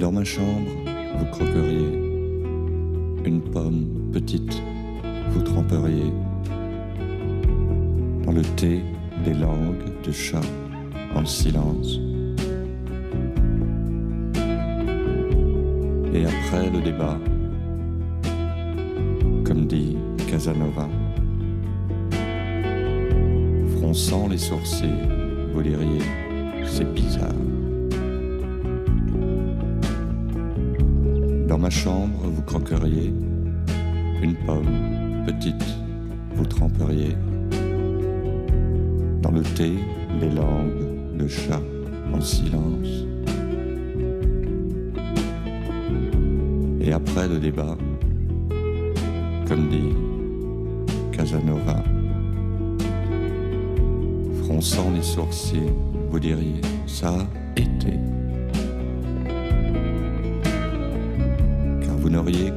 Dans ma chambre, vous croqueriez une pomme petite, vous tremperiez dans le thé des langues de chat en silence. Et après le débat, comme dit Casanova, fronçant les sourcils, vous diriez, c'est bizarre. Ma chambre, vous croqueriez. Une pomme petite, vous tremperiez. Dans le thé les langues de chat en silence. Et après le débat, comme dit Casanova, fronçant les sourcils, vous diriez ça a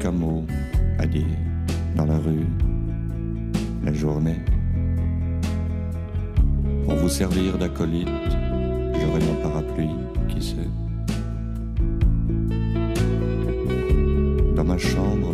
vous n'auriez qu'un mot à dire dans la rue, la journée. Pour vous servir d'acolyte, j'aurai mon parapluie, qui sait. Dans ma chambre,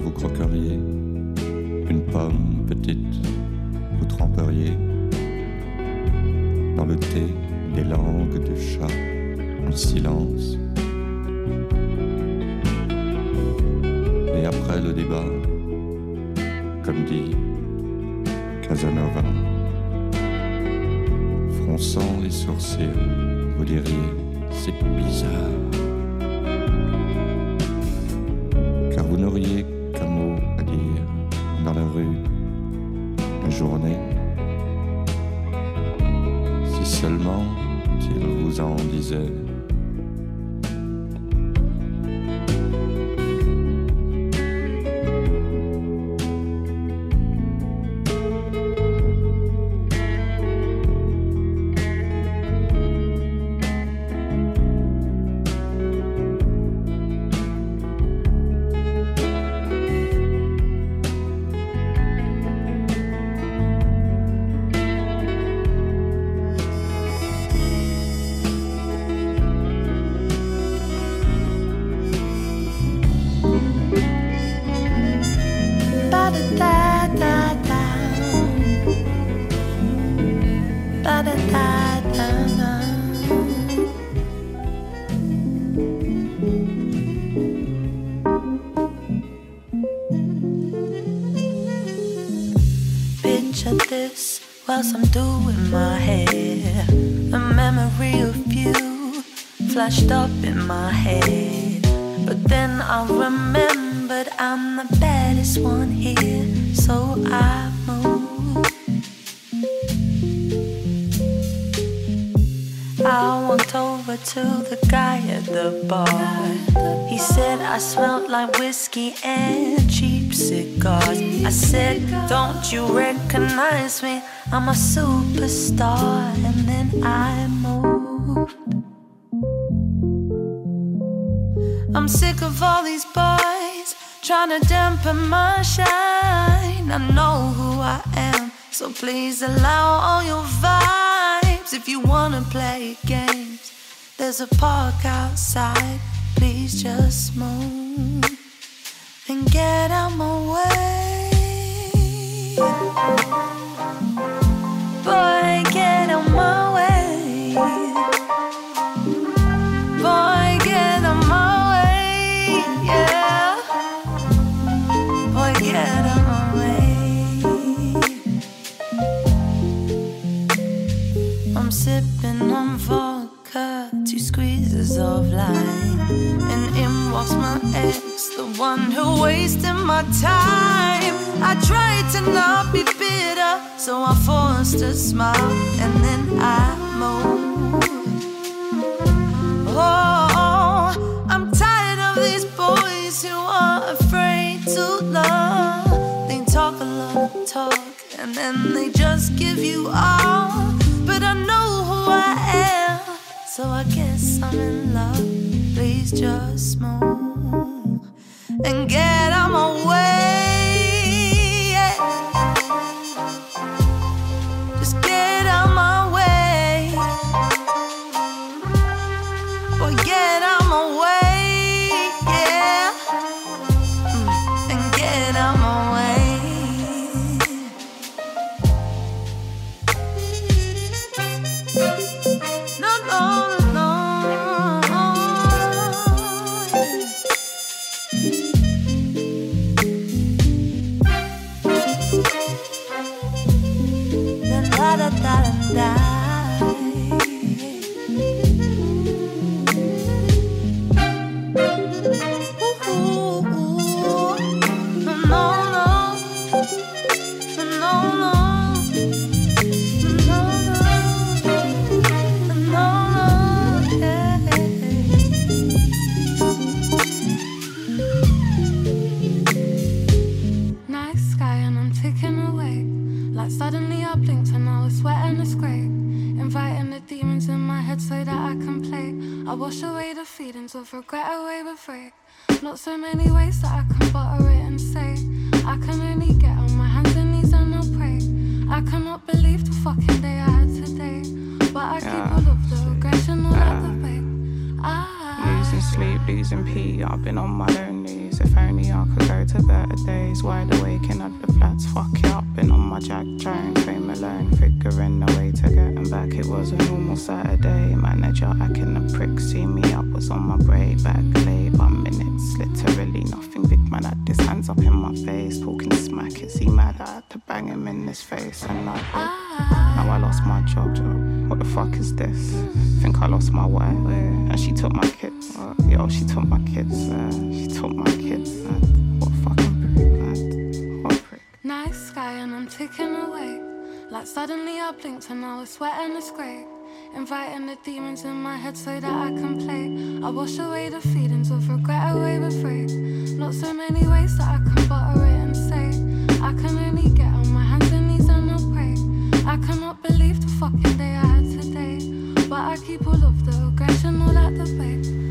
I'm doing my hair. A memory of you flashed up in my head. But then I remembered I'm the baddest one here, so I moved. I walked over to the guy at the bar. He said I smelled like whiskey and cheap cigars. I said, Don't you recognize me? I'm a superstar. And then I moved. I'm sick of all these boys trying to dampen my shine. I know who I am, so please allow all your vibes. If you wanna play games, there's a park outside. Please just move and get out my way. Of lime, and in walks my ex, the one who wasted my time. I tried to not be bitter, so I forced a smile, and then I moved. Oh, I'm tired of these boys who are afraid to love. They talk a lot of talk and then they just give you all. But I know so I guess I'm in love. Please just move and get out my way. Head that I can play. I wash away the feelings of regret away with rape. Not so many ways that I can butter it and say. I can only get on my hands and knees and I'll pray. I cannot believe the fucking day I had today. But I keep all of the aggression all out the way. Losing sleep, losing pee. I've been on my own knees. If only I could go to better days. Wide awake in the flats, fuck it up. Been on my jack trying, fame alone. Figuring a way to get getting back. It was a normal Saturday. Manager acting a prick. See me up, was on my break. Back late, by minutes. Literally nothing. Big man had his hands up in my face. Talking smack. Is he mad? I had to bang him in his face. And like, now I lost my job. What the fuck is this? Think I lost my wife. And she took my kids. Yo, she took my kids. Uh, she took my kids. What fucking prick, What prick. Nice sky and I'm ticking away. Like suddenly I blinked and I was sweating the great. Inviting the demons in my head so that I can play. I wash away the feelings of regret away with rape. Not so many ways that I can butter it and say. I can only get on my hands and knees and I'll pray. I cannot believe the fucking day I had today. But I keep all of the aggression all at the bay.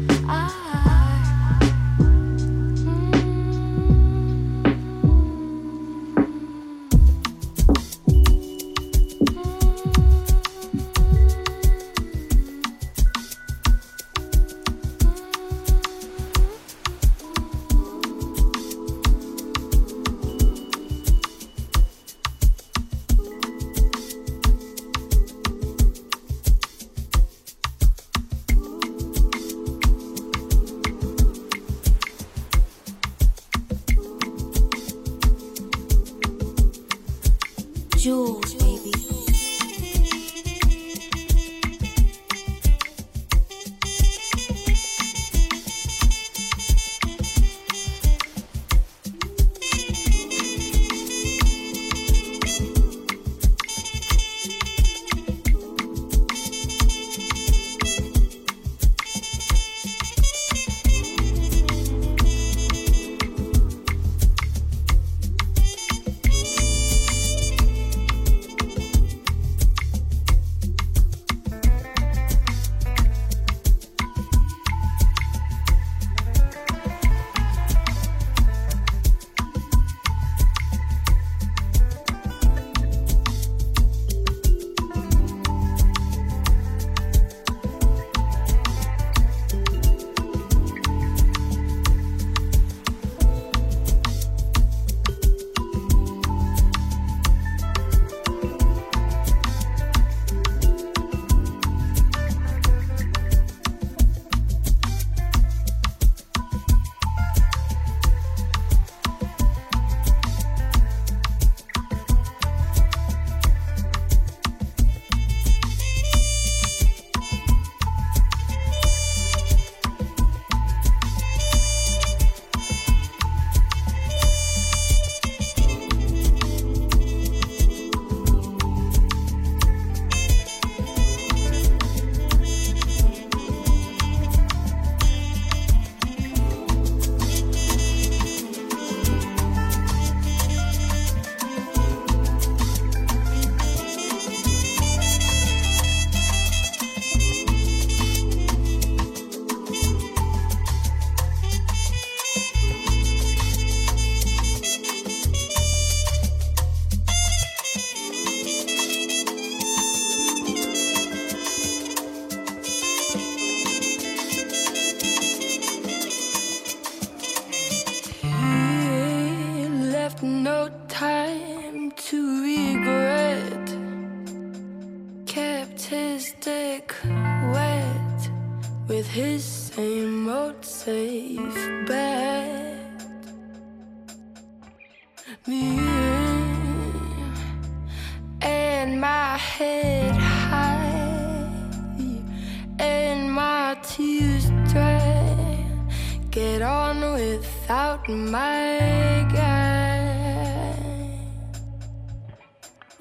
without my guide.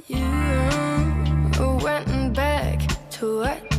You went back to what?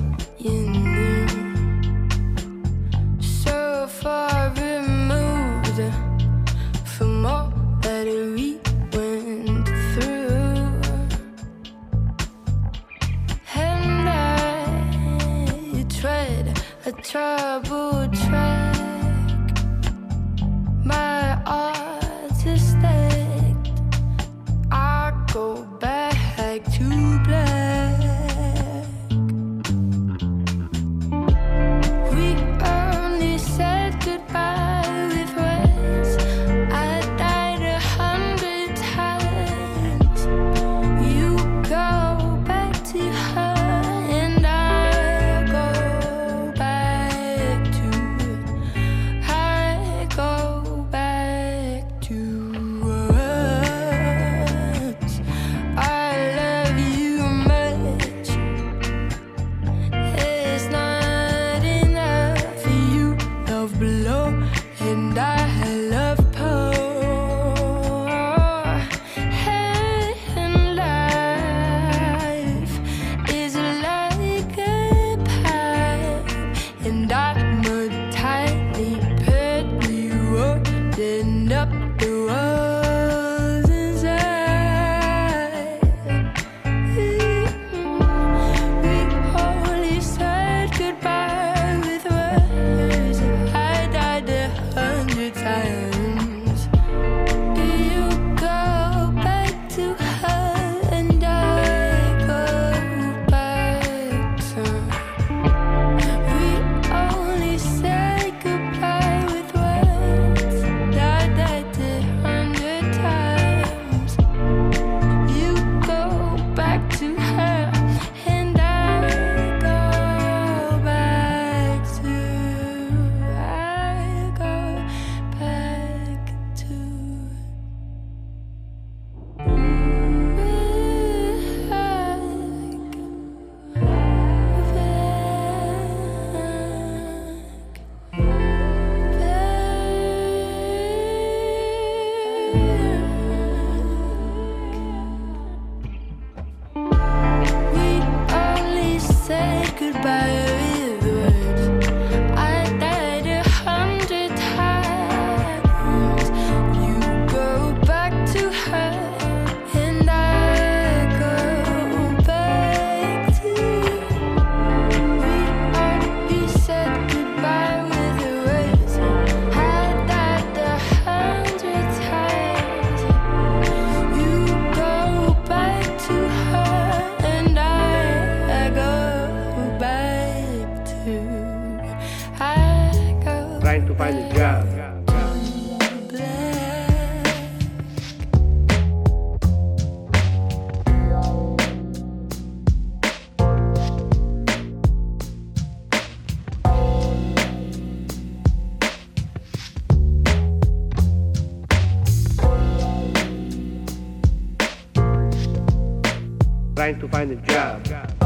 Trying to find a job.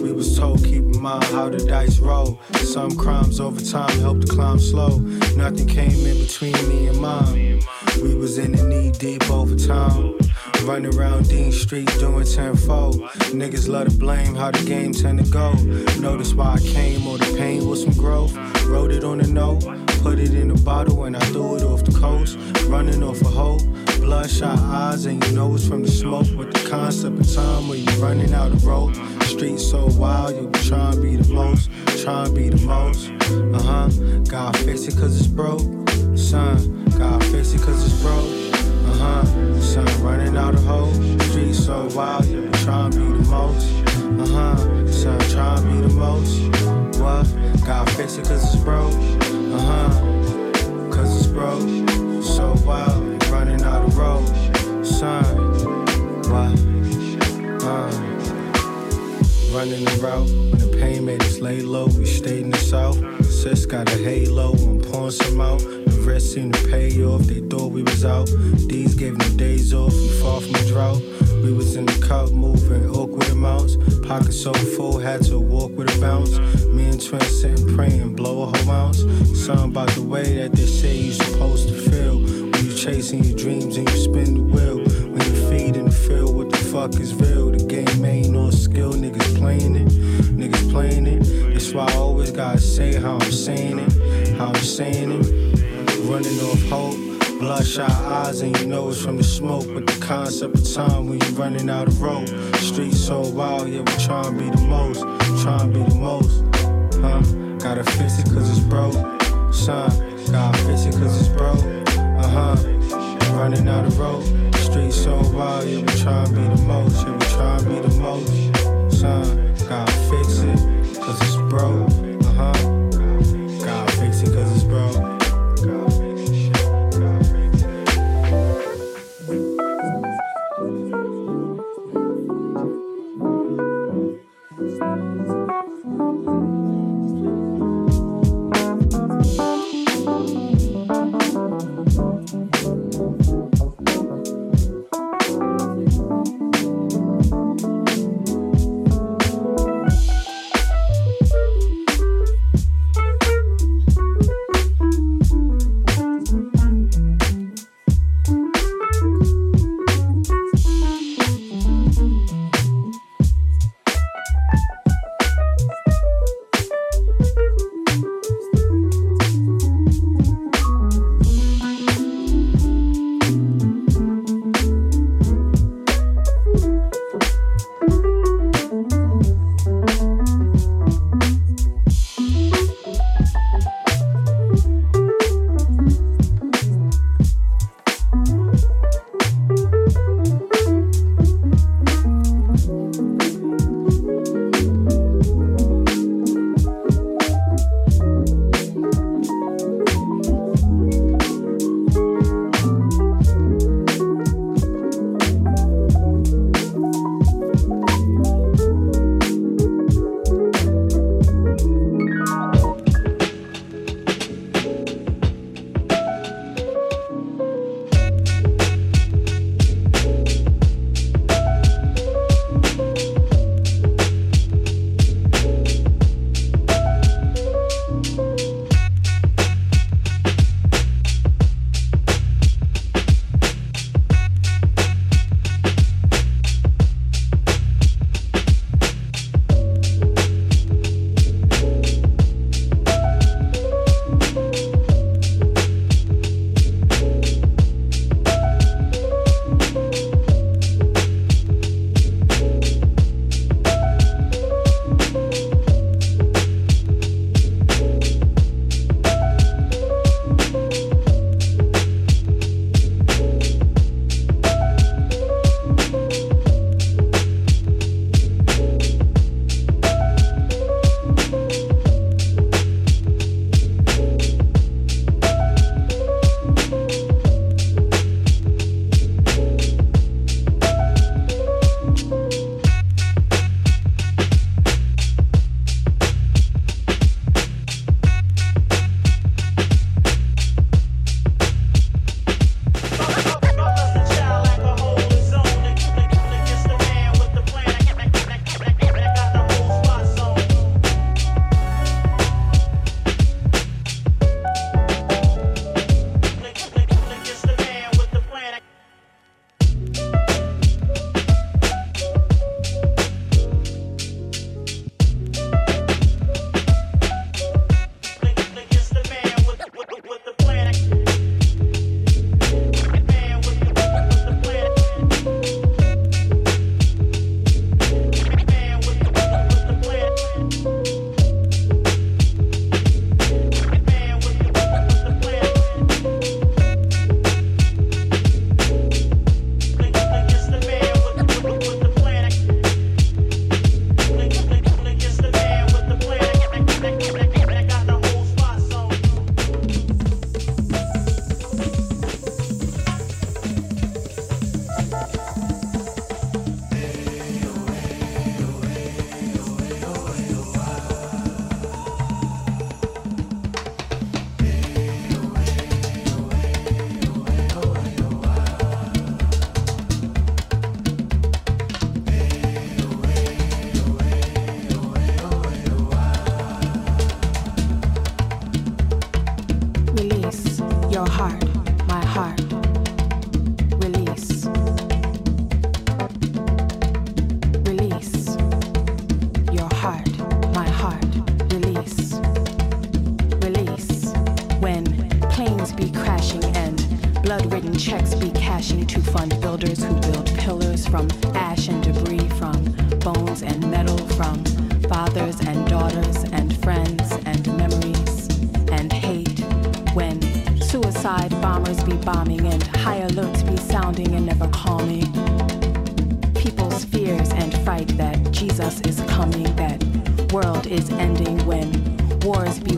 We was told, keep in mind how the dice roll. Some crimes over time help to climb slow. Nothing came in between me and mine. We was in the knee deep over time. Running around Dean Street doing tenfold. Niggas love to blame how the game tend to go. Notice why I came or the pain was some growth. Wrote it on a note, put it in a bottle, and I threw it off the coast. Running off a hoe bloodshot eyes and your nose from the smoke. With the concept of time where you're running out of rope. Streets so wild, you be trying to be the most, trying to be the most. Uh huh. Gotta fix it cause it's broke. Son, gotta fix it cause it's broke. Uh huh. Son, running out of hope. Streets so wild, you be trying to be the most. Uh huh. Son, trying to be the most. What? God fix it cause it's broke. Uh huh. Cause it's broke. So wild running out of road. Son, why? Uh, running the route. When the pain made us lay low, we stayed in the south. Sis got a halo, I'm pouring some out. The rest seemed to pay off, they thought we was out. These gave me days off, we far from the drought. We was in the cup moving awkward amounts. Pocket so full, had to walk with a bounce. Me and Trent sitting praying, blow a whole ounce. Something about the way that they say you supposed to chasing your dreams and you spin the wheel. When you feed and feel what the fuck is real, the game ain't no skill, niggas playing it, niggas playing it. That's why I always gotta say how I'm saying it, how I'm saying it. Running off hope, bloodshot eyes, and you know it's from the smoke. But the concept of time when you running out of rope, street so wild, yeah, we try and be the most, try and be the most, huh? Gotta fix it cause it's broke, son. Gotta fix it cause it's broke hop. Running out of rope. Streets so wild, yeah, we try to be the most. Yeah, we try to be the most. Son, gotta fix it, cause it's broke. Uh huh.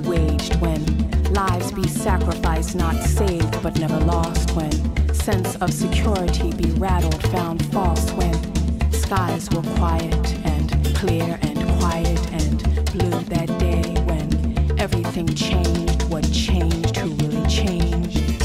waged when lives be sacrificed, not saved, but never lost when sense of security be rattled, found false when skies were quiet and clear and quiet and blue that day when everything changed, what changed, who really changed?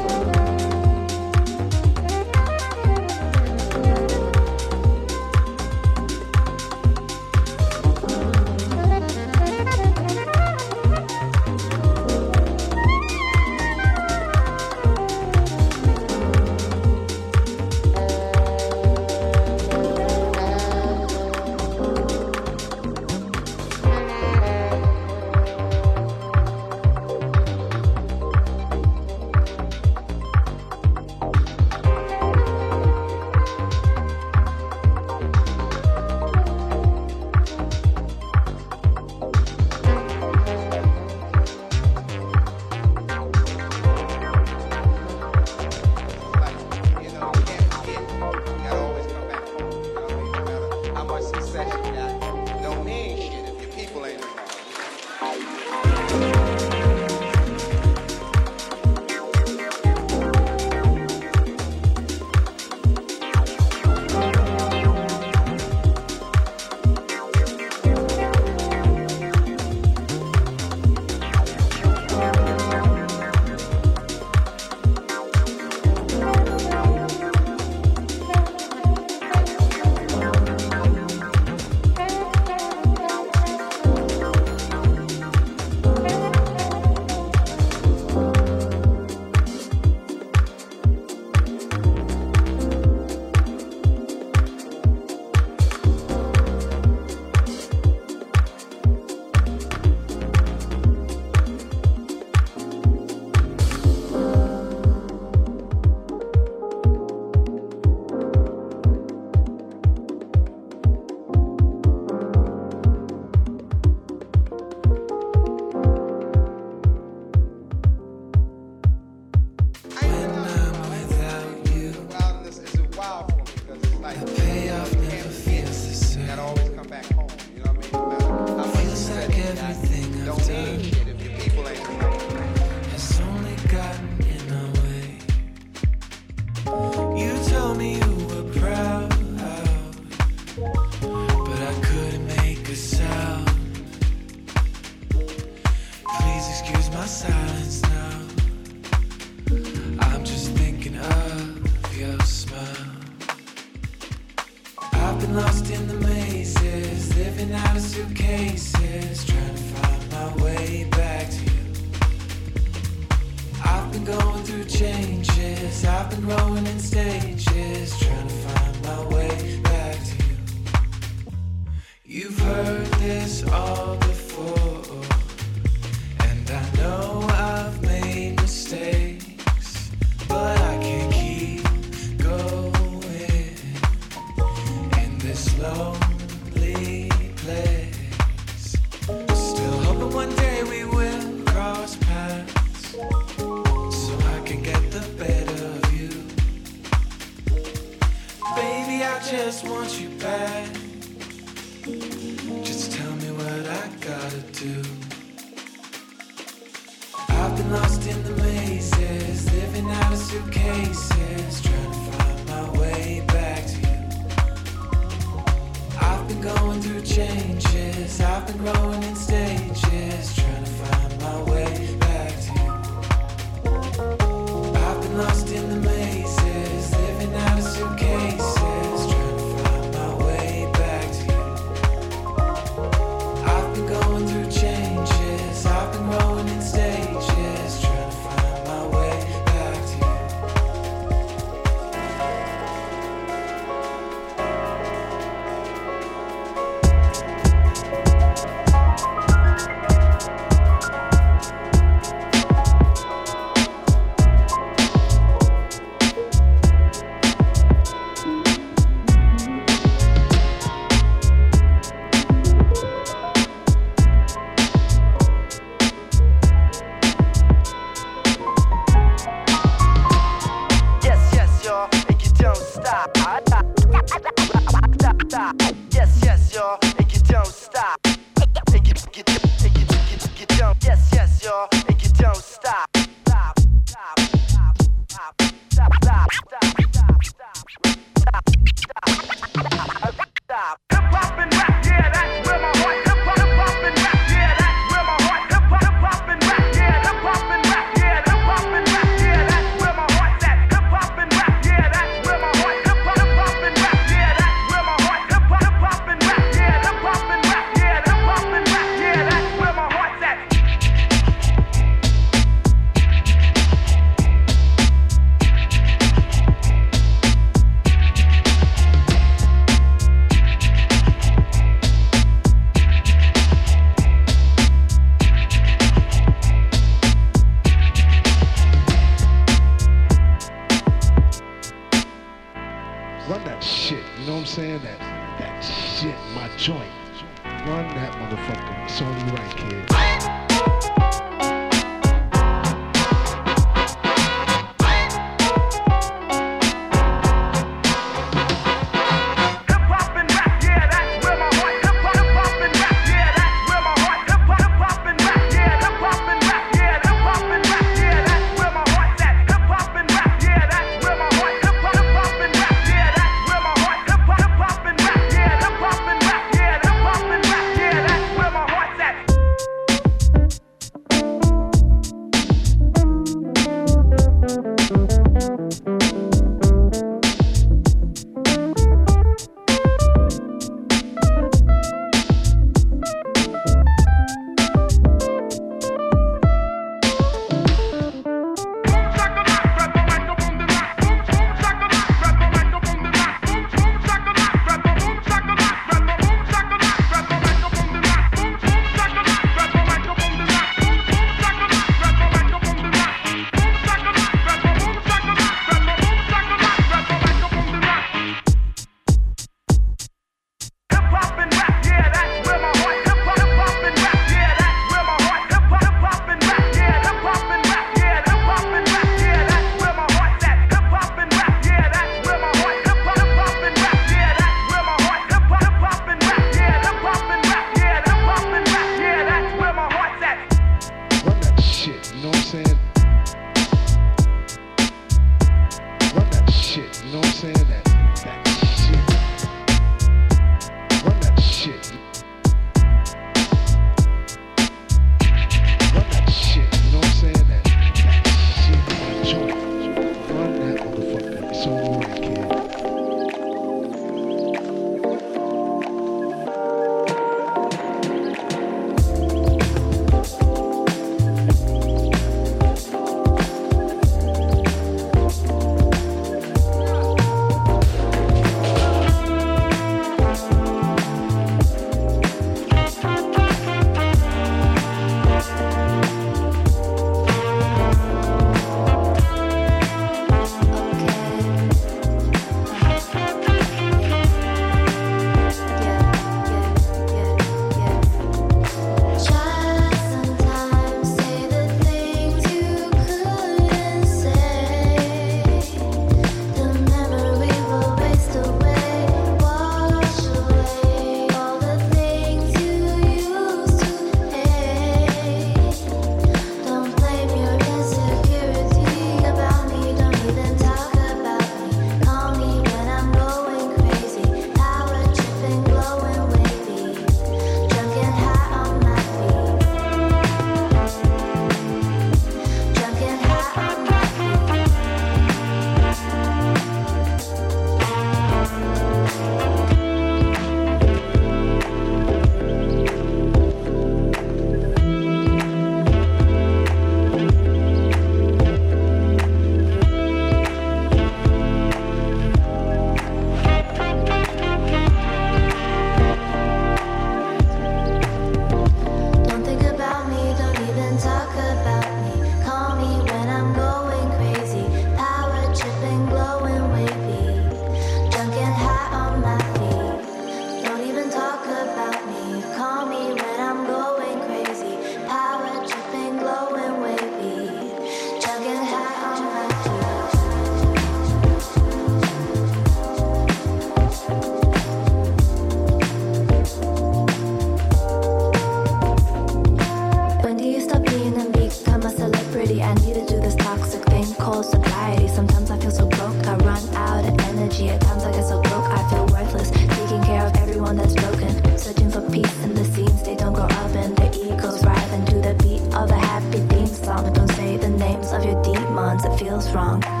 wrong.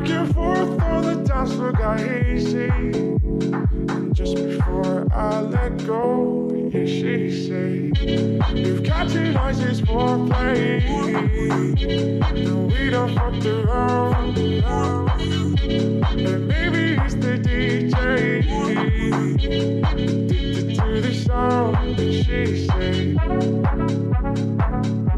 back and forth on the dance floor got easy. Just before I let go, yeah, she say. You've captured us, it's more play. No, we don't fuck around. And maybe it's the DJ. Addicted to the sound, she say.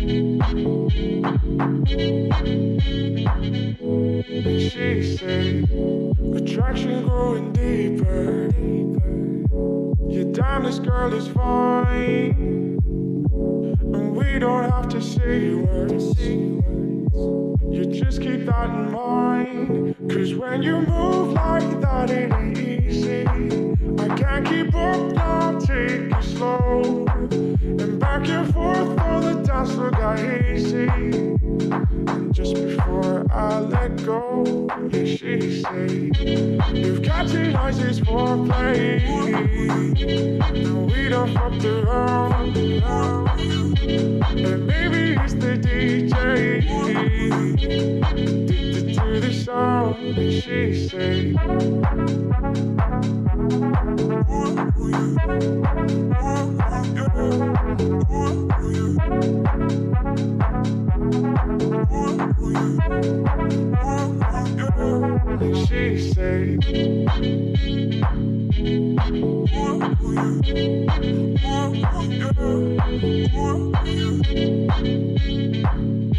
She said, attraction growing deeper. Your timeless girl is fine, and we don't have to say words. You just keep that in mind. Cause when you move like that, it ain't easy. I can't keep up now, take it slow. And back and forth, though the dance look got easy. And just before I let go, yeah, she say, You've catchy for play. and we don't fuck around. And maybe it's the DJ. Addicted to the sound that she say. She say, Ooh, ooh, ooh, ooh.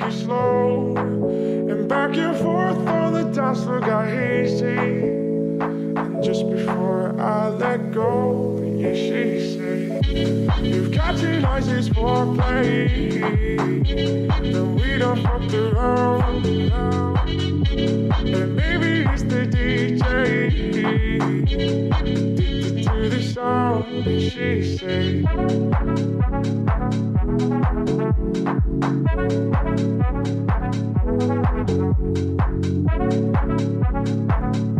take it slow. And back and forth on the dance floor got hazy. And just before I let go. And she said, You've captainized this foreplay. then we don't fuck around. And maybe it's the DJ. Addicted to the sound. And she said,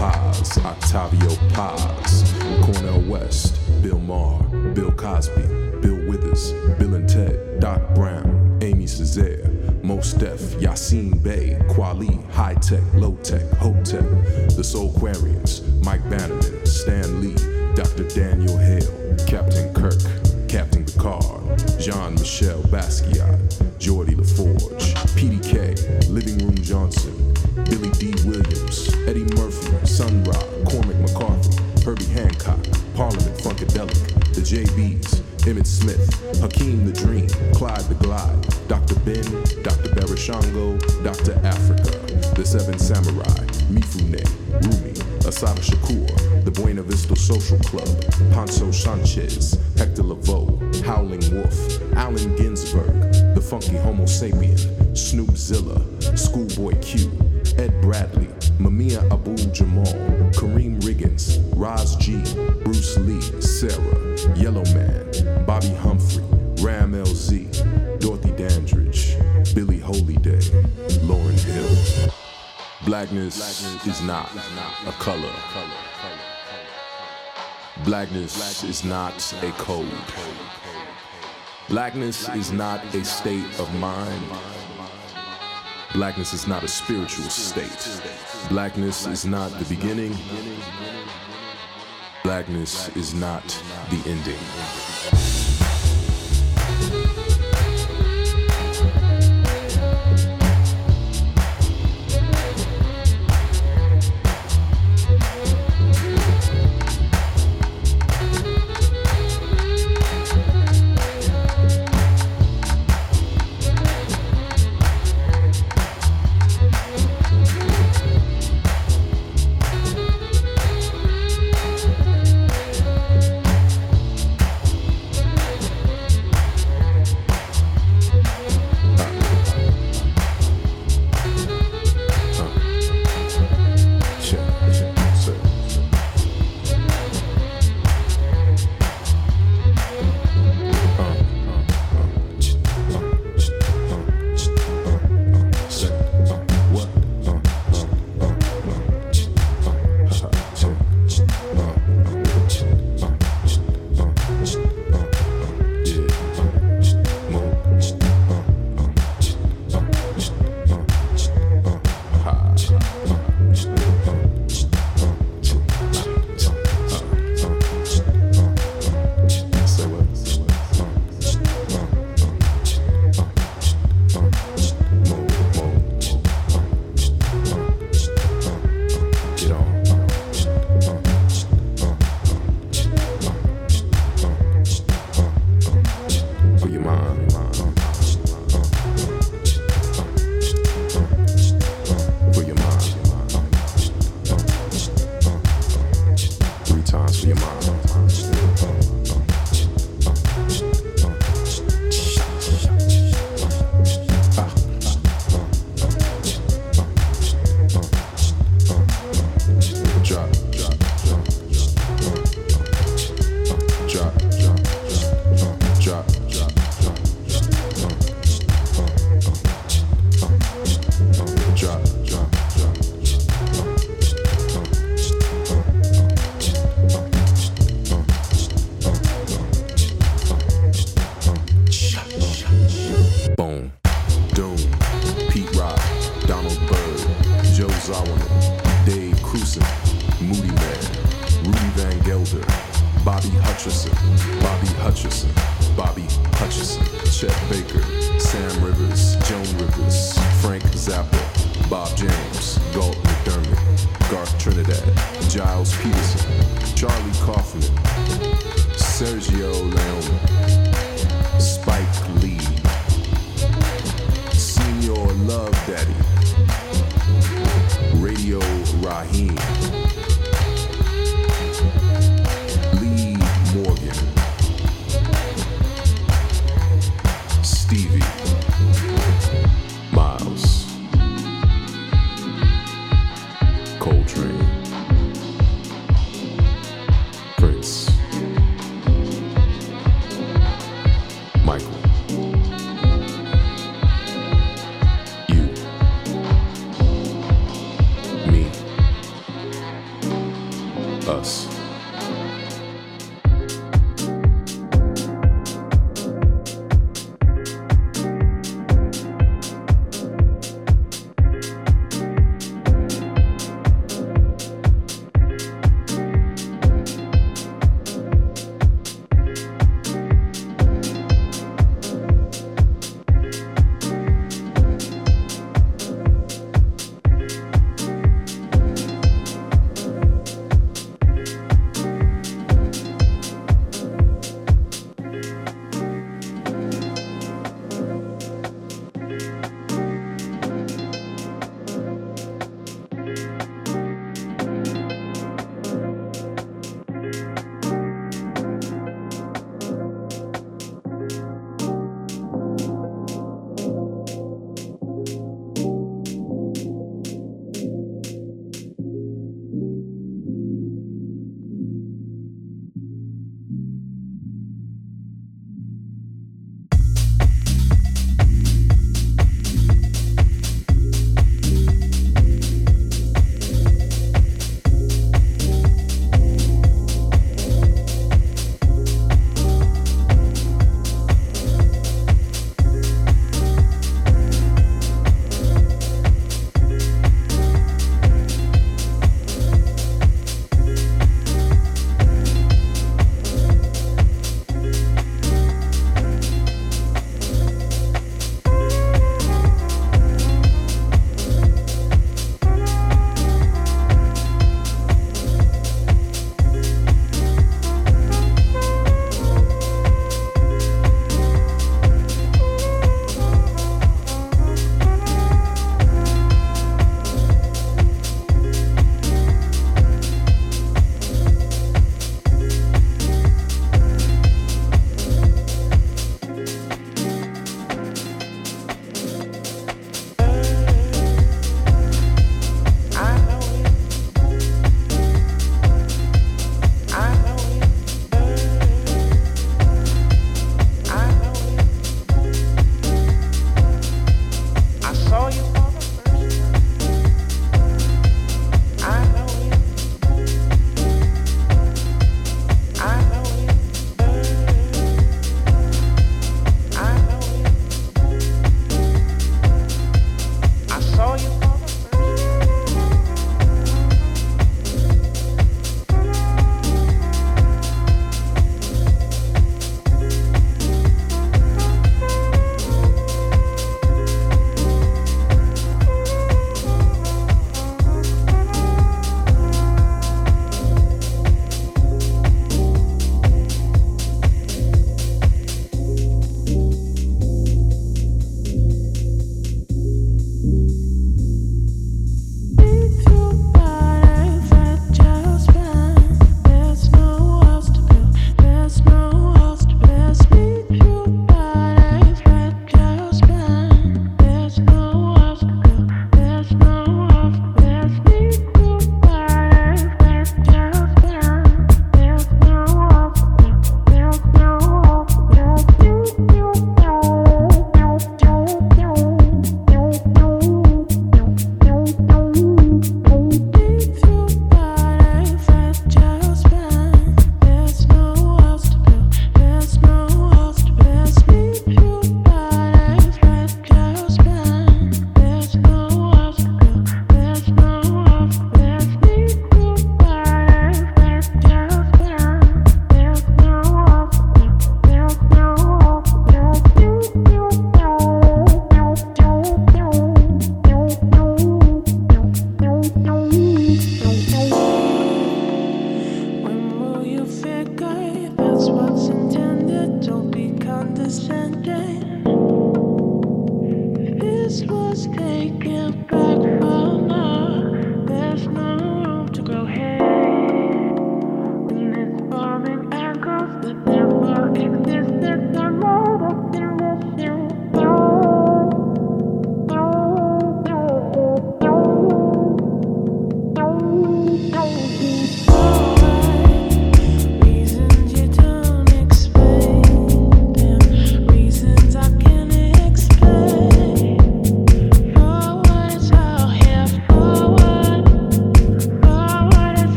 Paz, Octavio Paz, Cornel West, Bill Maher, Bill Cosby, Bill Withers, Bill and Ted, Doc Brown, Aimé Césaire, Mos Def, Yasiin Bey, Kweli, High Tech, Low Tech, Hotep, The Soulquarians, Mike Bannerman, Stan Lee, Dr. Daniel Hale, Captain Kirk, Captain Picard, Jean Michel Basquiat, Geordi LaForge, PDK, Living Room Johnson, Billy Dee Williams, Eddie Murphy, Sun Ra, Cormac McCarthy, Herbie Hancock, Parliament Funkadelic, The JBs, Emmitt Smith, Hakeem the Dream, Clyde the Glide, Dr. Ben, Dr. Barashango, Dr. Africa, The Seven Samurai, Mifune, Posada Shakur, the Buena Vista Social Club, Poncho Sanchez, Hector Lavoe, Howling Wolf, Allen Ginsberg, the Funky Homo Sapien, Snoop Zilla, Schoolboy Q, Ed Bradley, Mumia Abu Jamal, Karriem Riggins, Roz G, Bruce Lee, Sarah, Yellow Man, Bobby Humphrey, Rammellzee, Dorothy Dandridge, Billie Holiday, Lauryn Hill. Blackness is not a color. Blackness is not a code. Blackness is not a state of mind. Blackness is not a spiritual state. Blackness is not the beginning. Blackness is not the ending.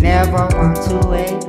Never want to wait.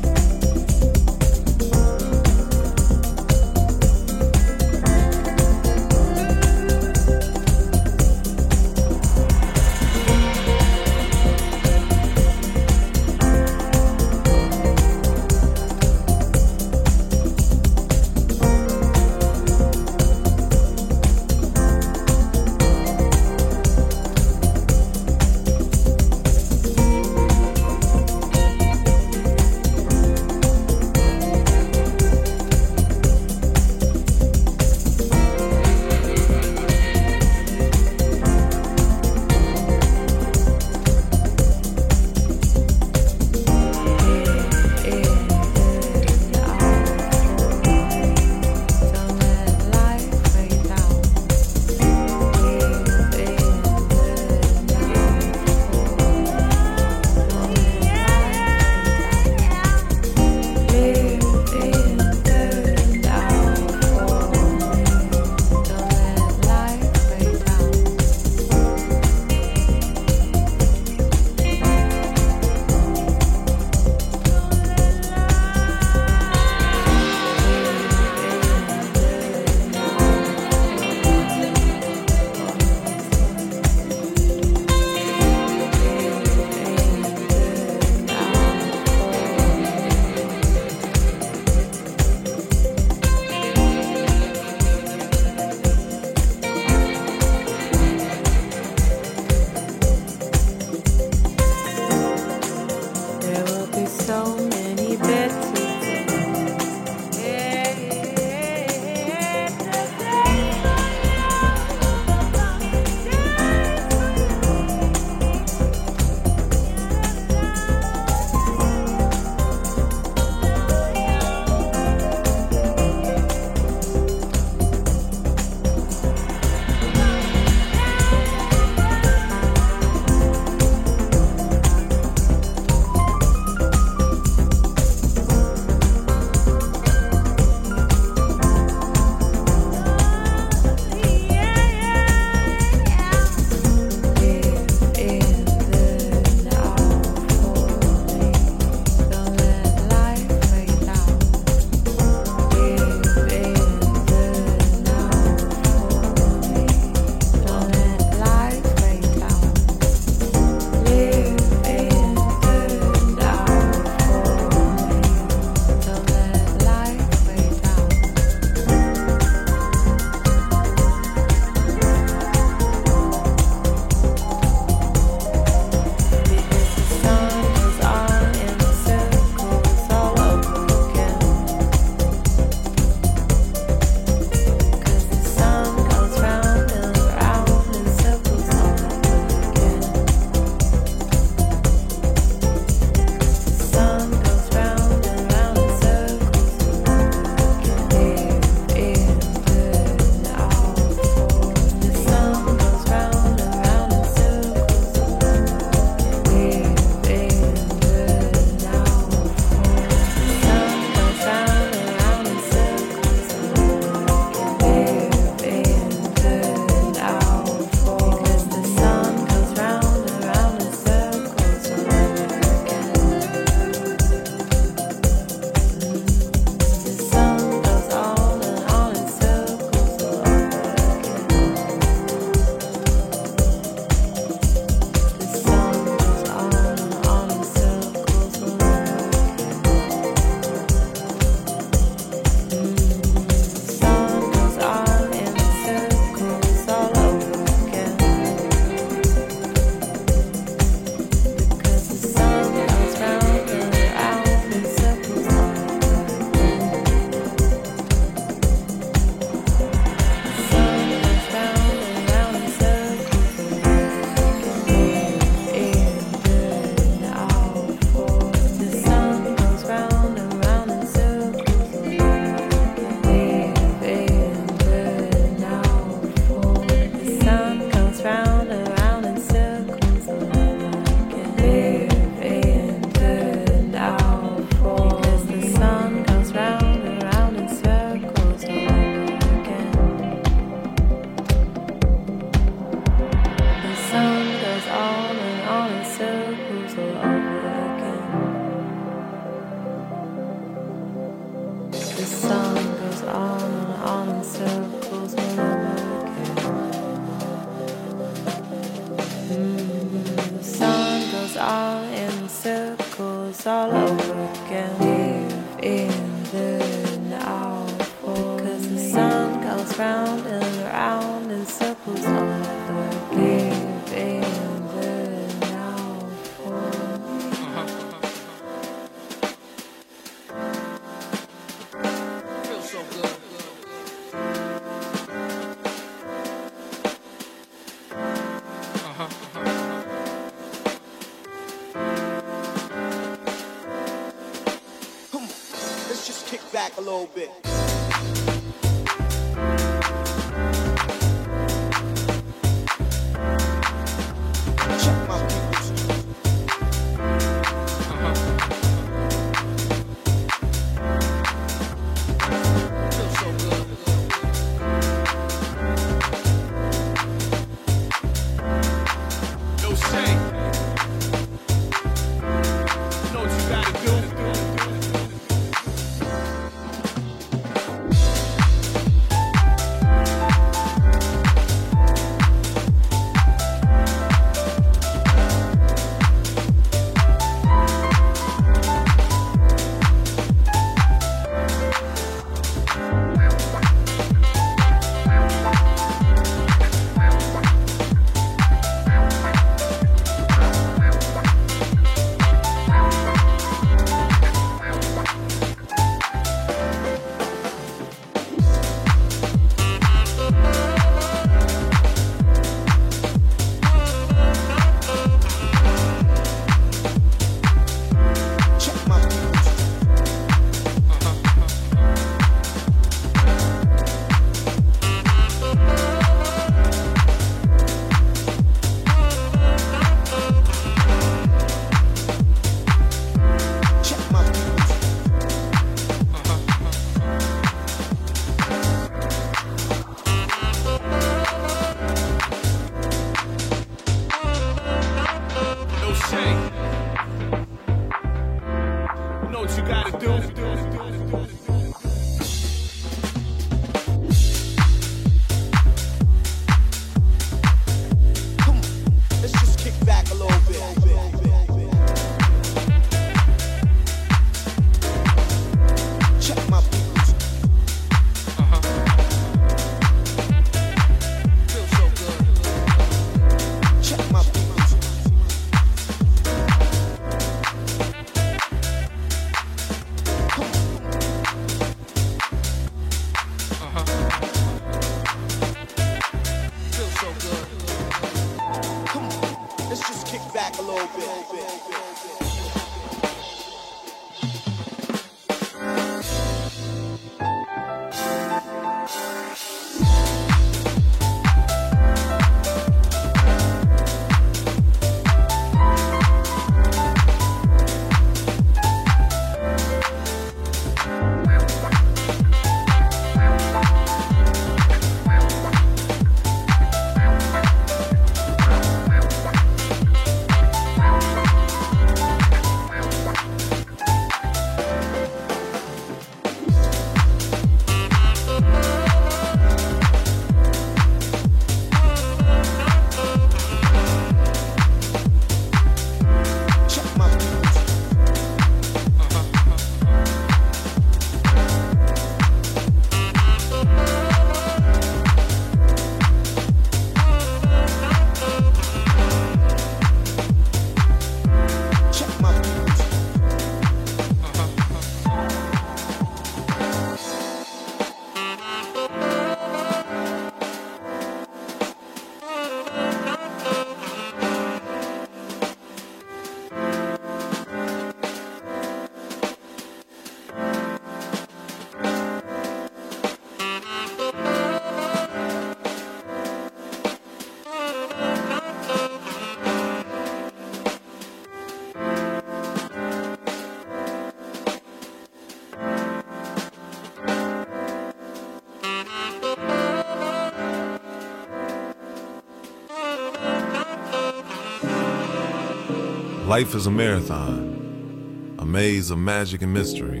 Life is a marathon, a maze of magic and mystery.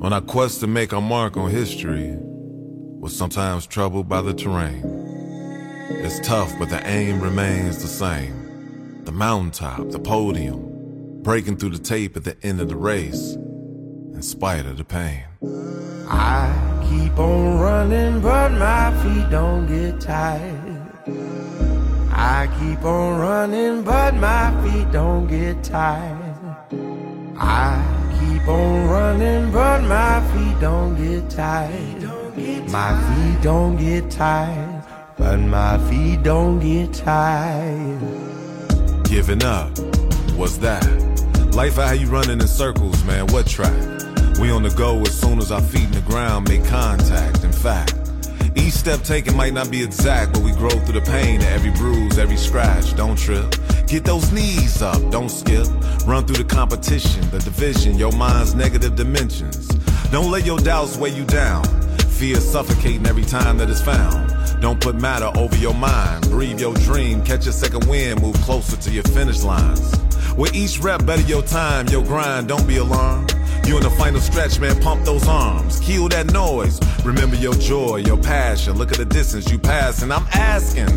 On our quest to make our mark on history, we're sometimes troubled by the terrain. It's tough, but the aim remains the same. The mountaintop, the podium, breaking through the tape at the end of the race, in spite of the pain. I keep on running, but my feet don't get tired. I keep on running, but my feet don't get tired. I keep on running, but my feet don't get tired. My feet don't get tired, but my feet don't get tired. Giving up, what's that? Life out you running in circles, man, what track? We on the go as soon as our feet in the ground make contact. In fact, each step taken might not be exact, but we grow through the pain every bruise, every scratch. Don't trip. Get those knees up, don't skip. Run through the competition, the division, your mind's negative dimensions. Don't let your doubts weigh you down. Fear suffocating every time that it's found. Don't put matter over your mind. Breathe your dream, catch a second wind, move closer to your finish lines. With each rep, better your time, your grind, don't be alarmed. You in the final stretch, man, pump those arms. Kill that noise. Remember your joy, your passion. Look at the distance you pass, and I'm asking.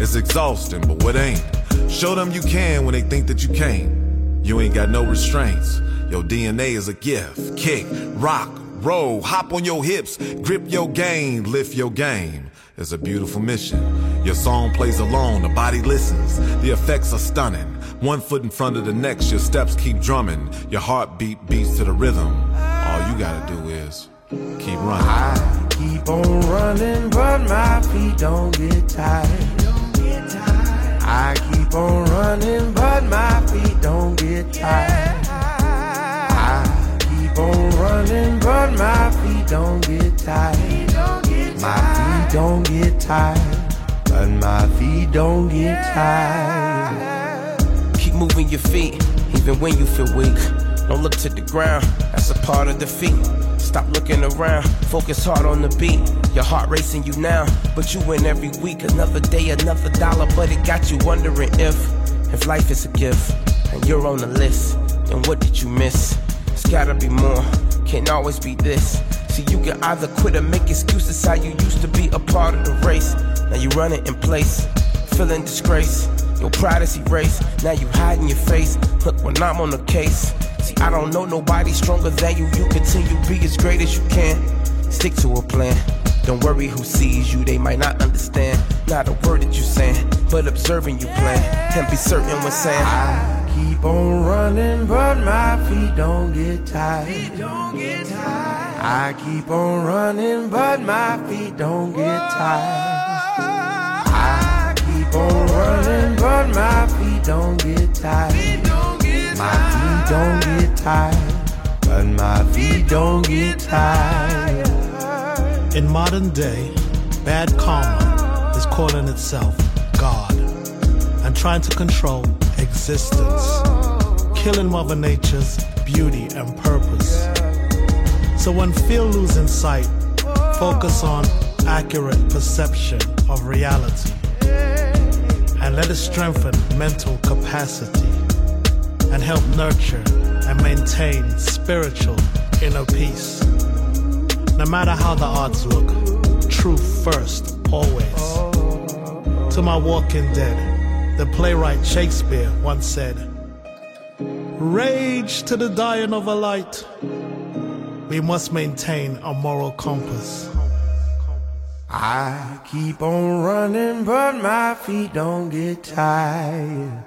It's exhausting, but what ain't? Show them you can when they think that you can't. You ain't got no restraints. Your DNA is a gift. Kick, rock, roll, hop on your hips, grip your game, lift your game. It's a beautiful mission. Your song plays alone, the body listens. The effects are stunning. One foot in front of the next, your steps keep drumming. Your heartbeat beats to the rhythm. All you gotta do is keep running. I keep on running, but my feet don't get tired. I keep on running, but my feet don't get tired. I keep on running, but my feet don't get tired. My feet don't get tired, but my feet don't get tired. Keep moving your feet, even when you feel weak. Don't look to the ground, that's a part of defeat. Stop looking around, focus hard on the beat. Your heart racing you now, but you win every week. Another day, another dollar, but it got you wondering if, if life is a gift and you're on the list, then what did you miss? It's gotta be more, can't always be this. See, you can either quit or make excuses how you used to be a part of the race. Now you running in place, feeling disgrace. Your pride is erased, now you hiding your face. Look, when I'm on the case, see, I don't know nobody stronger than you. You continue be as great as you can. Stick to a plan. Don't worry who sees you, they might not understand. Not a word that you saying, but observing you plan. And be certain when saying, I keep on running, but my feet don't get tired. I keep on running, but my feet don't get tired. I keep on running, but my feet don't get tired. My feet don't get tired, but my feet don't get tired. In modern day, bad karma is calling itself God and trying to control existence, killing Mother Nature's beauty and purpose. So when feel losing sight, focus on accurate perception of reality and let it strengthen mental capacity and help nurture and maintain spiritual inner peace. No matter how the odds look, truth first, always. To my walking dead, the playwright Shakespeare once said, Rage to the dying of a light. We must maintain a moral compass. I keep on running, but my feet don't get tired.